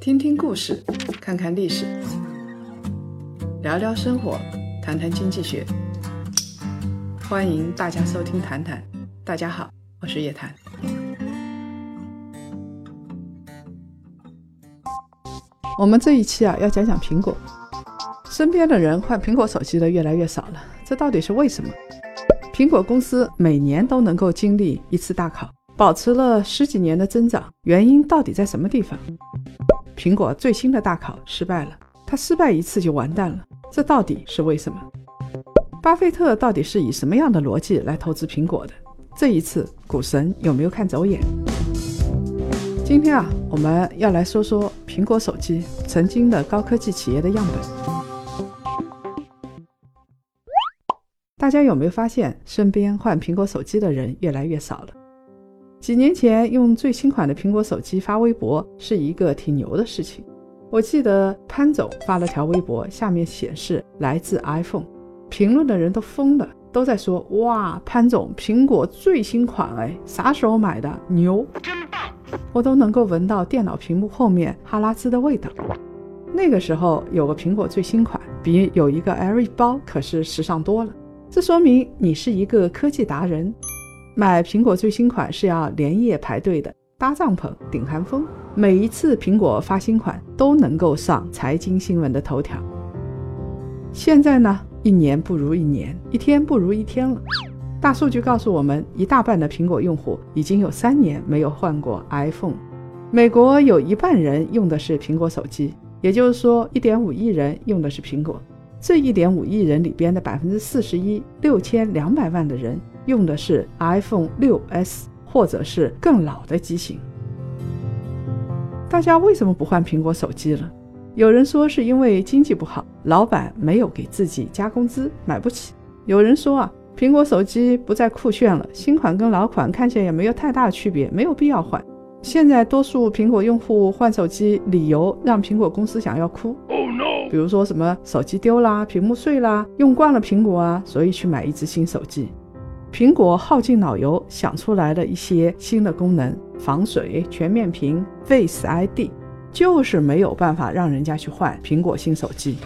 听听故事，看看历史，聊聊生活，谈谈经济学。欢迎大家收听《谈谈》，大家好，我是叶檀。我们这一期啊，要讲讲苹果。身边的人换苹果手机的越来越少了，这到底是为什么？苹果公司每年都能够经历一次大考，保持了十几年的增长，原因到底在什么地方？苹果最新的大考失败了，它失败一次就完蛋了，这到底是为什么？巴菲特到底是以什么样的逻辑来投资苹果的？这一次股神有没有看走眼？今天啊，我们要来说说苹果手机曾经的高科技企业的样本。大家有没有发现，身边换苹果手机的人越来越少了？几年前用最新款的苹果手机发微博是一个挺牛的事情。我记得潘总发了条微博，下面显示来自 iPhone，评论的人都疯了，都在说：“哇，潘总，苹果最新款哎，啥时候买的？牛，真棒！”我都能够闻到电脑屏幕后面哈拉兹的味道。那个时候有个苹果最新款，比有一个 Air 包可是时尚多了。这说明你是一个科技达人。买苹果最新款是要连夜排队的，搭帐篷顶寒风。每一次苹果发新款都能够上财经新闻的头条。现在呢，一年不如一年，一天不如一天了。大数据告诉我们，一大半的苹果用户已经有三年没有换过 iPhone。美国有一半人用的是苹果手机，也就是说，一点五亿人用的是苹果。这一点五亿人里边的百分之四十一，六千两百万的人用的是 iPhone 六 S 或者是更老的机型。大家为什么不换苹果手机了？有人说是因为经济不好，老板没有给自己加工资，买不起。有人说啊，苹果手机不再酷炫了，新款跟老款看起来也没有太大的区别，没有必要换。现在多数苹果用户换手机理由让苹果公司想要哭。哦，no 比如说什么手机丢啦、屏幕碎啦、用惯了苹果啊，所以去买一只新手机。苹果耗尽脑油想出来的一些新的功能，防水、全面屏、Face ID，就是没有办法让人家去换苹果新手机。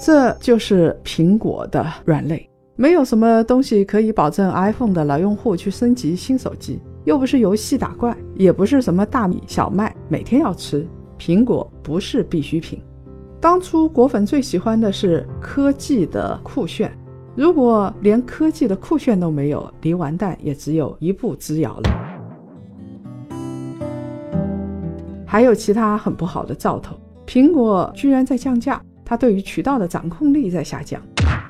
这就是苹果的软肋，没有什么东西可以保证 iPhone 的老用户去升级新手机，又不是游戏打怪，也不是什么大米小麦每天要吃，苹果不是必需品。当初果粉最喜欢的是科技的酷炫，如果连科技的酷炫都没有，离完蛋也只有一步之遥了。还有其他很不好的兆头，苹果居然在降价，它对于渠道的掌控力在下降。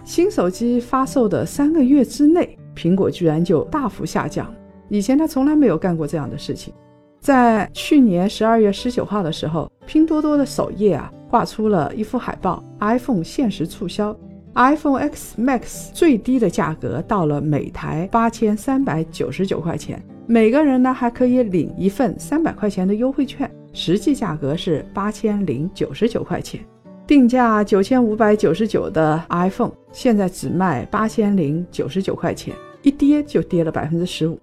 新手机发售的三个月之内，苹果居然就大幅下降，以前它从来没有干过这样的事情。在去年十二月十九号的时候，拼多多的首页啊。挂出了一幅海报，iPhone 限时促销，iPhone X Max 最低的价格到了每台八千三百九十九块钱，每个人呢还可以领一份三百块钱的优惠券，实际价格是八千零九十九块钱，定价九千五百九十九的 iPhone 现在只卖八千零九十九块钱，一跌就跌了百分之十五，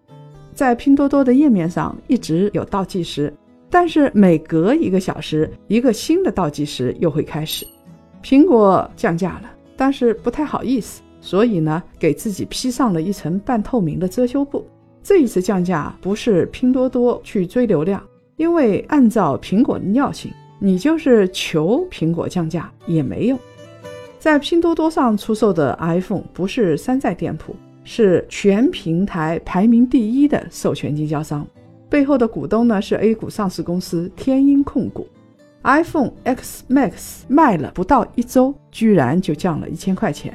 在拼多多的页面上一直有倒计时。但是每隔一个小时，一个新的倒计时又会开始。苹果降价了，但是不太好意思，所以呢，给自己披上了一层半透明的遮羞布。这一次降价不是拼多多去追流量，因为按照苹果的尿性，你就是求苹果降价也没用。在拼多多上出售的 iPhone 不是山寨店铺，是全平台排名第一的授权经销商。背后的股东呢是 A 股上市公司天鹰控股。iPhone X Max 卖了不到一周，居然就降了一千块钱。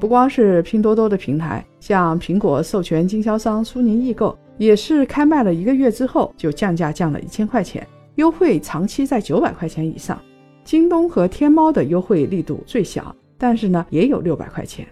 不光是拼多多的平台，像苹果授权经销商苏宁易购也是开卖了一个月之后就降价降了一千块钱，优惠长期在九百块钱以上。京东和天猫的优惠力度最小，但是呢也有六百块钱。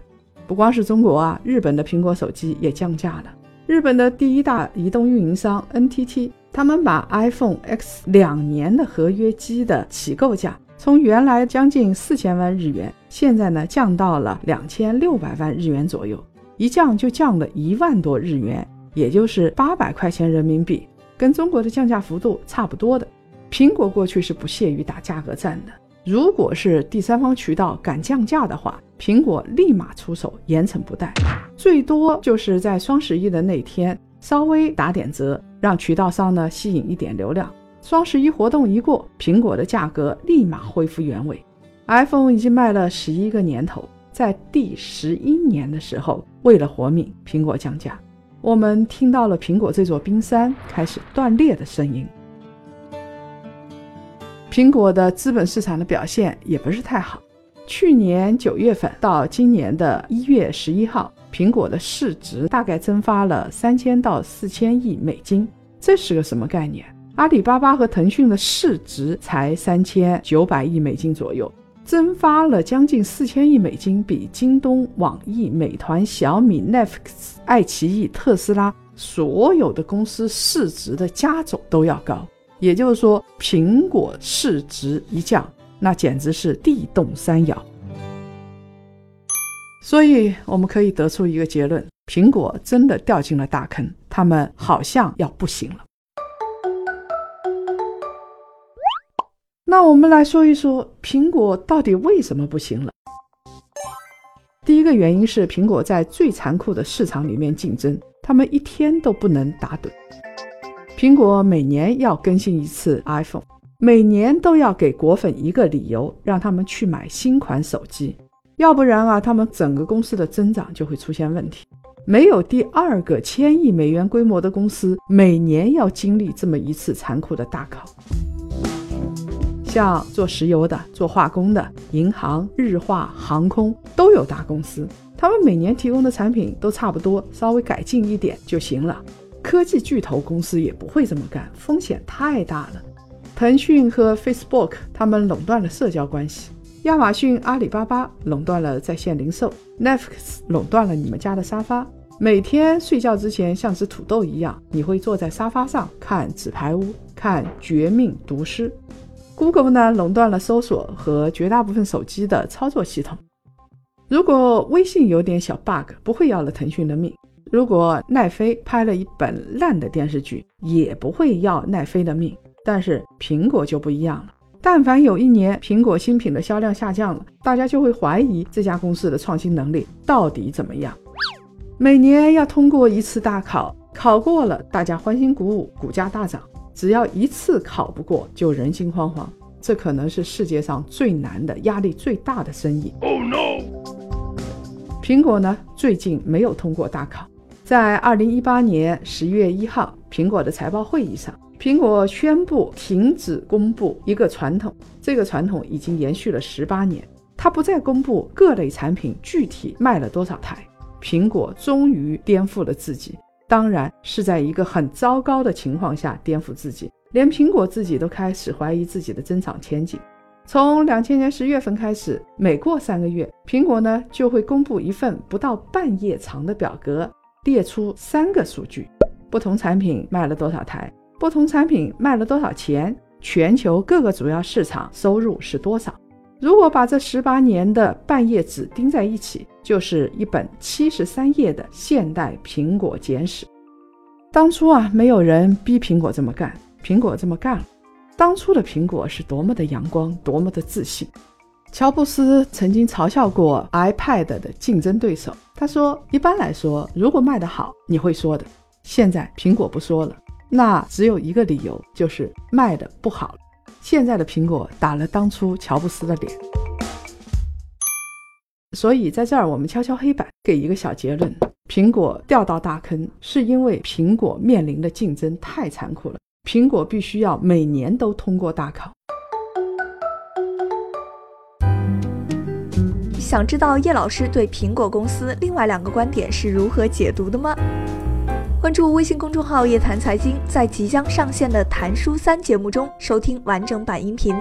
不光是中国啊，日本的苹果手机也降价了。日本的第一大移动运营商 NTT，他们把 iPhone X 两年的合约机的起购价从原来将近四千万日元，现在呢降到了两千六百万日元左右，一降就降了一万多日元，也就是八百块钱人民币。跟中国的降价幅度差不多的。苹果过去是不屑于打价格战的，如果是第三方渠道敢降价的话，苹果立马出手，严惩不贷，最多就是在双十一的那天稍微打点折，让渠道商呢吸引一点流量。双十一活动一过，苹果的价格立马恢复原位。iPhone 已经卖了十一个年头，在第十一年的时候，为了活命，苹果降价，我们听到了苹果这座冰山开始断裂的声音。苹果的资本市场的表现也不是太好。去年九月份到今年的一月十一号，苹果的市值大概蒸发了三千到四千亿美金。这是个什么概念？阿里巴巴和腾讯的市值才三千九百亿美金左右，蒸发了将近四千亿美金，比京东、网易、美团、小米、Netflix、爱奇艺、特斯拉所有的公司市值的加总都要高。也就是说，苹果市值一降。那简直是地动山摇，所以我们可以得出一个结论：苹果真的掉进了大坑，他们好像要不行了。那我们来说一说，苹果到底为什么不行了？第一个原因是苹果在最残酷的市场里面竞争，他们一天都不能打盹。苹果每年要更新一次 iPhone。每年都要给果粉一个理由，让他们去买新款手机，要不然啊，他们整个公司的增长就会出现问题。没有第二个千亿美元规模的公司，每年要经历这么一次残酷的大考。像做石油的、做化工的、银行、日化、航空都有大公司，他们每年提供的产品都差不多，稍微改进一点就行了。科技巨头公司也不会这么干，风险太大了。腾讯和 Facebook 他们垄断了社交关系，亚马逊、阿里巴巴垄断了在线零售，Netflix 垄断了你们家的沙发。每天睡觉之前像只土豆一样，你会坐在沙发上看《纸牌屋》、看《绝命毒师》。Google 呢垄断了搜索和绝大部分手机的操作系统。如果微信有点小 bug，不会要了腾讯的命；如果奈飞拍了一本烂的电视剧，也不会要奈飞的命。但是苹果就不一样了，但凡有一年苹果新品的销量下降了，大家就会怀疑这家公司的创新能力到底怎么样。每年要通过一次大考，考过了大家欢欣鼓舞，股价大涨；只要一次考不过，就人心惶惶。这可能是世界上最难的、压力最大的生意。Oh no！苹果呢，最近没有通过大考。在二零一八年十月一号，苹果的财报会议上。苹果宣布停止公布一个传统，这个传统已经延续了十八年。它不再公布各类产品具体卖了多少台。苹果终于颠覆了自己，当然是在一个很糟糕的情况下颠覆自己，连苹果自己都开始怀疑自己的增长前景。从两千年十月份开始，每过三个月，苹果呢就会公布一份不到半页长的表格，列出三个数据：不同产品卖了多少台。不同产品卖了多少钱？全球各个主要市场收入是多少？如果把这十八年的半页纸钉在一起，就是一本七十三页的现代苹果简史。当初啊，没有人逼苹果这么干，苹果这么干了。当初的苹果是多么的阳光，多么的自信。乔布斯曾经嘲笑过 iPad 的竞争对手，他说：“一般来说，如果卖得好，你会说的。现在苹果不说了。”那只有一个理由，就是卖的不好。现在的苹果打了当初乔布斯的脸，所以在这儿我们敲敲黑板，给一个小结论：苹果掉到大坑，是因为苹果面临的竞争太残酷了。苹果必须要每年都通过大考。想知道叶老师对苹果公司另外两个观点是如何解读的吗？关注微信公众号“叶谈财经”，在即将上线的《谈书三》节目中收听完整版音频。